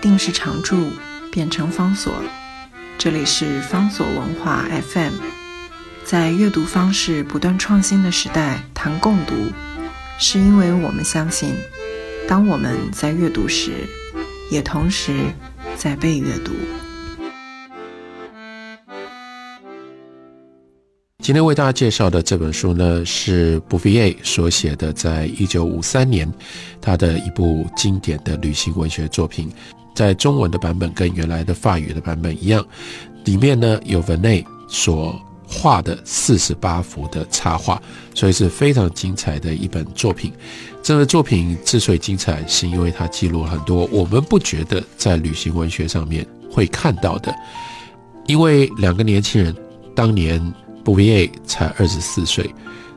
定是常驻，变成方所。这里是方所文化 FM，在阅读方式不断创新的时代，谈共读，是因为我们相信，当我们在阅读时，也同时在被阅读。今天为大家介绍的这本书呢，是 Bouvier 所写的，在一九五三年，他的一部经典的旅行文学作品，在中文的版本跟原来的法语的版本一样，里面呢有 v e n e 所画的四十八幅的插画，所以是非常精彩的一本作品。这个作品之所以精彩，是因为它记录了很多我们不觉得在旅行文学上面会看到的，因为两个年轻人当年。布维耶才二十四岁，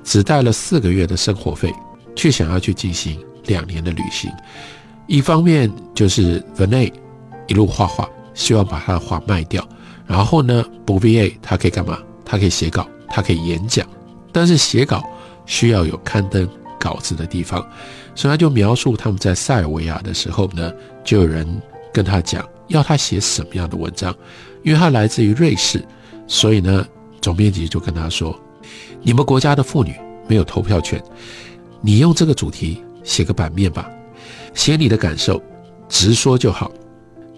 只带了四个月的生活费，却想要去进行两年的旅行。一方面就是 Vene 一路画画，希望把他的画卖掉。然后呢，布维耶他可以干嘛？他可以写稿，他可以演讲。但是写稿需要有刊登稿子的地方，所以他就描述他们在塞尔维亚的时候呢，就有人跟他讲要他写什么样的文章，因为他来自于瑞士，所以呢。总编辑就跟他说：“你们国家的妇女没有投票权，你用这个主题写个版面吧，写你的感受，直说就好，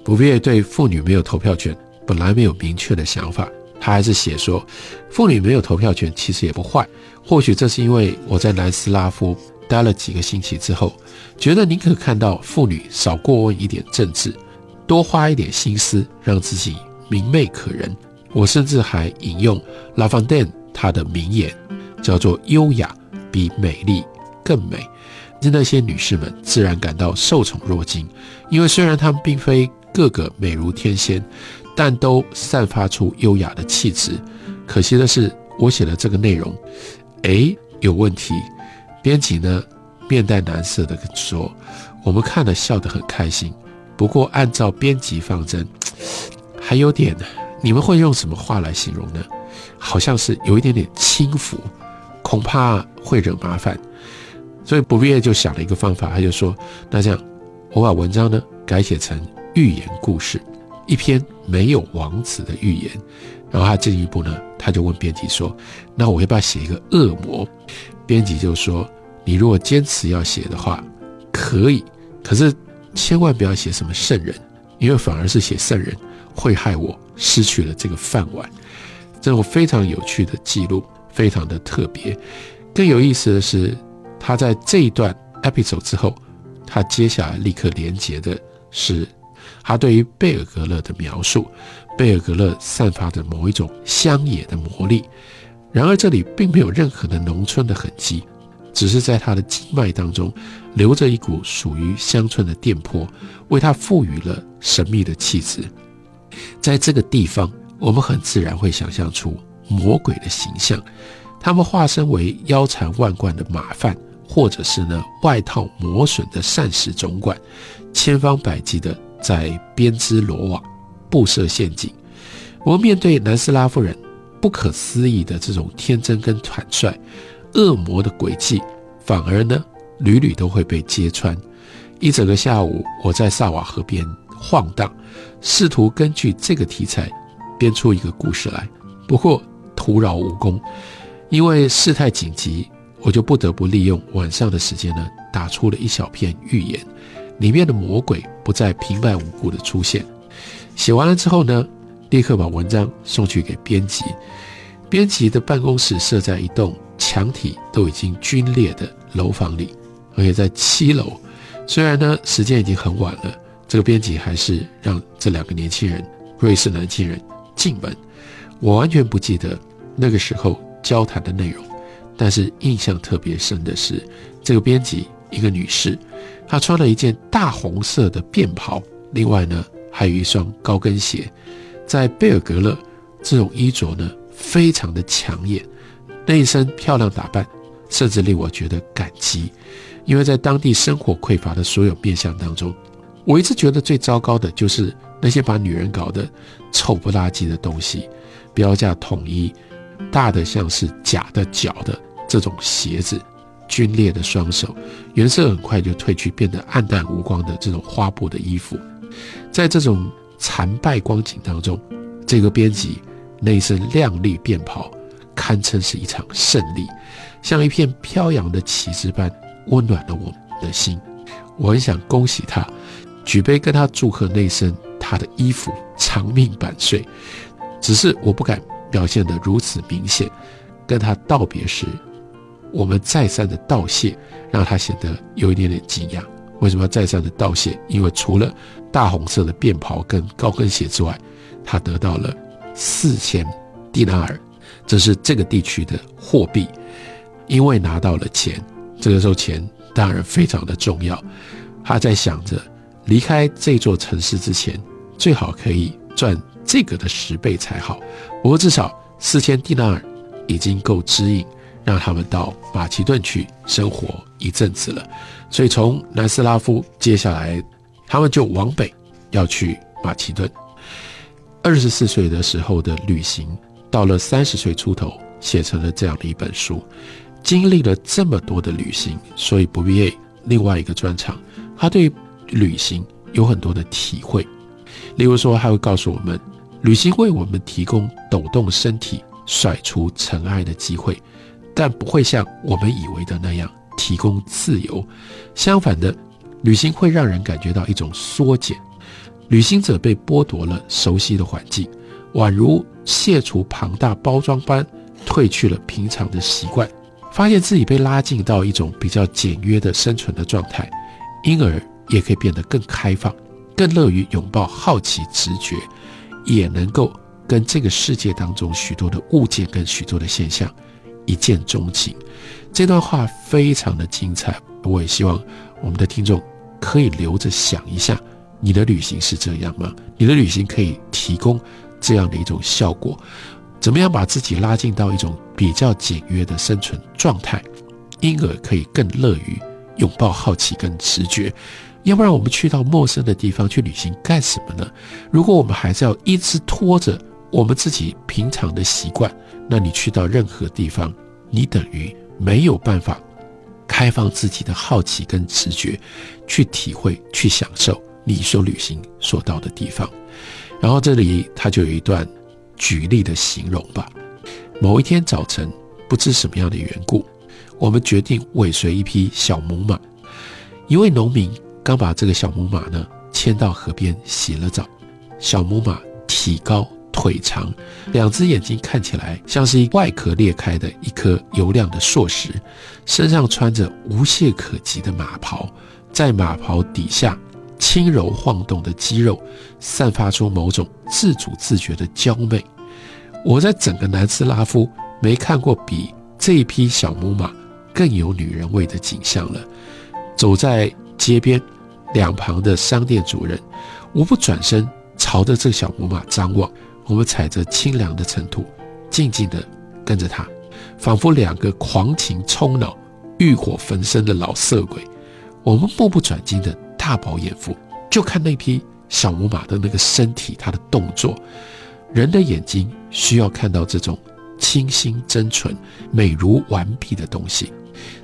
不必对妇女没有投票权本来没有明确的想法。他还是写说，妇女没有投票权其实也不坏，或许这是因为我在南斯拉夫待了几个星期之后，觉得宁可看到妇女少过问一点政治，多花一点心思让自己明媚可人。”我甚至还引用拉芳丹他的名言，叫做“优雅比美丽更美”。那些女士们自然感到受宠若惊，因为虽然她们并非个个美如天仙，但都散发出优雅的气质。可惜的是，我写的这个内容，哎，有问题。编辑呢，面带难色的说：“我们看了笑得很开心，不过按照编辑方针，还有点。”你们会用什么话来形容呢？好像是有一点点轻浮，恐怕会惹麻烦。所以不业就想了一个方法，他就说：“那这样，我把文章呢改写成寓言故事，一篇没有王子的寓言。”然后他进一步呢，他就问编辑说：“那我要不要写一个恶魔？”编辑就说：“你如果坚持要写的话，可以，可是千万不要写什么圣人，因为反而是写圣人。”会害我失去了这个饭碗，这种非常有趣的记录，非常的特别。更有意思的是，他在这一段 episode 之后，他接下来立刻连接的是他对于贝尔格勒的描述。贝尔格勒散发着某一种乡野的魔力，然而这里并没有任何的农村的痕迹，只是在他的经脉当中流着一股属于乡村的电波，为他赋予了神秘的气质。在这个地方，我们很自然会想象出魔鬼的形象，他们化身为腰缠万贯的马贩，或者是呢外套磨损的膳食总管，千方百计的在编织罗网、布设陷阱。我面对南斯拉夫人不可思议的这种天真跟坦率，恶魔的诡计反而呢屡屡都会被揭穿。一整个下午，我在萨瓦河边晃荡。试图根据这个题材编出一个故事来，不过徒劳无功，因为事态紧急，我就不得不利用晚上的时间呢，打出了一小片预言，里面的魔鬼不再平白无故的出现。写完了之后呢，立刻把文章送去给编辑。编辑的办公室设在一栋墙体都已经龟裂的楼房里，而且在七楼。虽然呢，时间已经很晚了。这个编辑还是让这两个年轻人，瑞士年轻人进门。我完全不记得那个时候交谈的内容，但是印象特别深的是，这个编辑一个女士，她穿了一件大红色的便袍，另外呢还有一双高跟鞋。在贝尔格勒，这种衣着呢非常的抢眼，那一身漂亮打扮，甚至令我觉得感激，因为在当地生活匮乏的所有面相当中。我一直觉得最糟糕的就是那些把女人搞得丑不拉几的东西，标价统一，大的像是假的脚的这种鞋子，皲裂的双手，颜色很快就褪去，变得暗淡无光的这种花布的衣服，在这种残败光景当中，这个编辑那身亮丽便袍，堪称是一场胜利，像一片飘扬的旗帜般温暖了我们的心。我很想恭喜他，举杯跟他祝贺那身他的衣服长命百岁。只是我不敢表现得如此明显。跟他道别时，我们再三的道谢，让他显得有一点点惊讶。为什么要再三的道谢？因为除了大红色的便袍跟高跟鞋之外，他得到了四千蒂纳尔，这是这个地区的货币。因为拿到了钱，这个时候钱当然非常的重要。他在想着离开这座城市之前，最好可以赚这个的十倍才好。不过至少四千蒂纳尔已经够支应，让他们到马其顿去生活一阵子了。所以从南斯拉夫接下来，他们就往北要去马其顿。二十四岁的时候的旅行，到了三十岁出头，写成了这样的一本书。经历了这么多的旅行，所以不必另外一个专场。他对旅行有很多的体会，例如说，他会告诉我们，旅行为我们提供抖动身体、甩出尘埃的机会，但不会像我们以为的那样提供自由。相反的，旅行会让人感觉到一种缩减。旅行者被剥夺了熟悉的环境，宛如卸除庞大包装般，褪去了平常的习惯，发现自己被拉进到一种比较简约的生存的状态。因而也可以变得更开放，更乐于拥抱好奇、直觉，也能够跟这个世界当中许多的物件跟许多的现象一见钟情。这段话非常的精彩，我也希望我们的听众可以留着想一下：你的旅行是这样吗？你的旅行可以提供这样的一种效果？怎么样把自己拉进到一种比较简约的生存状态，因而可以更乐于。拥抱好奇跟直觉，要不然我们去到陌生的地方去旅行干什么呢？如果我们还是要一直拖着我们自己平常的习惯，那你去到任何地方，你等于没有办法开放自己的好奇跟直觉，去体会、去享受你所旅行所到的地方。然后这里他就有一段举例的形容吧。某一天早晨，不知什么样的缘故。我们决定尾随一匹小母马。一位农民刚把这个小母马呢牵到河边洗了澡。小母马体高腿长，两只眼睛看起来像是外壳裂开的一颗油亮的硕石，身上穿着无懈可击的马袍，在马袍底下轻柔晃动的肌肉，散发出某种自主自觉的娇媚。我在整个南斯拉夫没看过比这一匹小母马。更有女人味的景象了。走在街边，两旁的商店主人无不转身朝着这小母马张望。我们踩着清凉的尘土，静静地跟着它，仿佛两个狂情冲脑、欲火焚身的老色鬼。我们目不转睛地大饱眼福，就看那匹小母马的那个身体，它的动作。人的眼睛需要看到这种清新真纯、美如完璧的东西。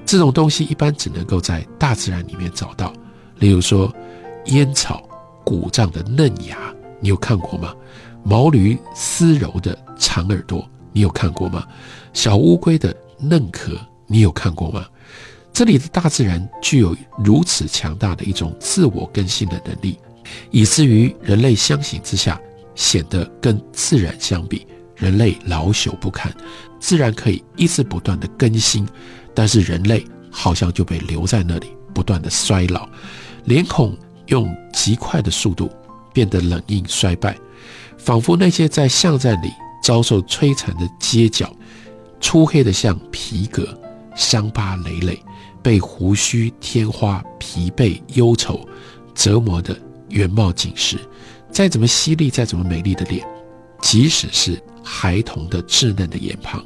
这种东西一般只能够在大自然里面找到，例如说烟草、古杖的嫩芽，你有看过吗？毛驴丝柔的长耳朵，你有看过吗？小乌龟的嫩壳，你有看过吗？这里的大自然具有如此强大的一种自我更新的能力，以至于人类相形之下显得跟自然相比，人类老朽不堪，自然可以一直不断的更新。但是人类好像就被留在那里，不断的衰老，脸孔用极快的速度变得冷硬衰败，仿佛那些在巷战里遭受摧残的街角，粗黑的像皮革，伤疤累累，被胡须天花、疲惫忧愁折磨的原貌尽失。再怎么犀利，再怎么美丽的脸，即使是孩童的稚嫩的眼眶。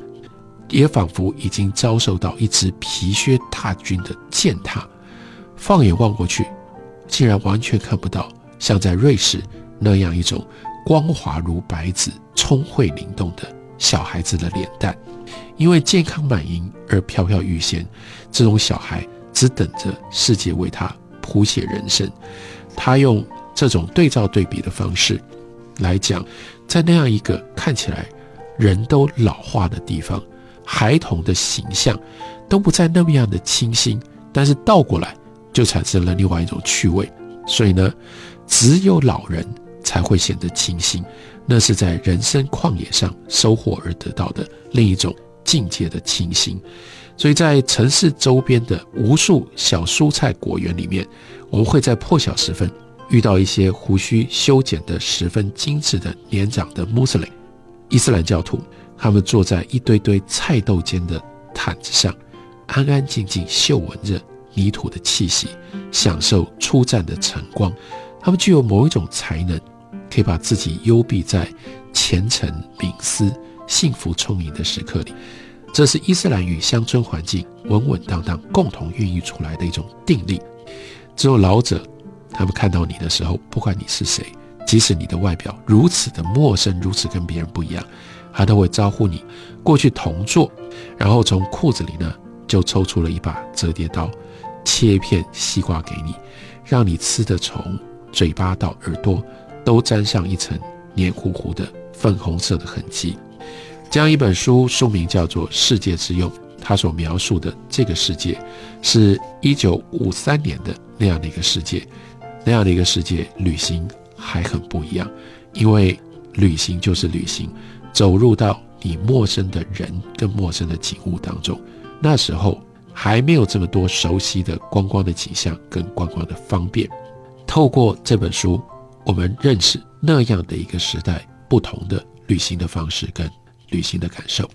也仿佛已经遭受到一支皮靴大军的践踏，放眼望过去，竟然完全看不到像在瑞士那样一种光滑如白纸、聪慧灵动的小孩子的脸蛋。因为健康满盈而飘飘欲仙，这种小孩只等着世界为他谱写人生。他用这种对照对比的方式来讲，在那样一个看起来人都老化的地方，孩童的形象都不再那么样的清新，但是倒过来就产生了另外一种趣味。所以呢，只有老人才会显得清新，那是在人生旷野上收获而得到的另一种境界的清新。所以在城市周边的无数小蔬菜果园里面，我们会在破晓时分遇到一些胡须修剪得十分精致的年长的穆斯林伊斯兰教徒，他们坐在一堆堆菜豆间的毯子上，安安静静嗅闻着泥土的气息，享受出战的晨光。他们具有某一种才能，可以把自己幽闭在虔诚冥思、幸福充盈的时刻里。这是伊斯兰与乡村环境稳稳当当共同孕育出来的一种定力。只有老者，他们看到你的时候，不管你是谁，即使你的外表如此的陌生，如此跟别人不一样，他都会招呼你过去同坐，然后从裤子里呢就抽出了一把折叠刀，切一片西瓜给你，让你吃的从嘴巴到耳朵都沾上一层黏糊糊的粉红色的痕迹。这样一本书，书名叫做《世界之用》，它所描述的这个世界，是一九五三年的那样的一个世界，那样的一个世界，旅行还很不一样，因为旅行就是旅行，走入到你陌生的人跟陌生的景物当中，那时候还没有这么多熟悉的观光的景象跟观光的方便。透过这本书，我们认识那样的一个时代，不同的旅行的方式跟。旅行的感受。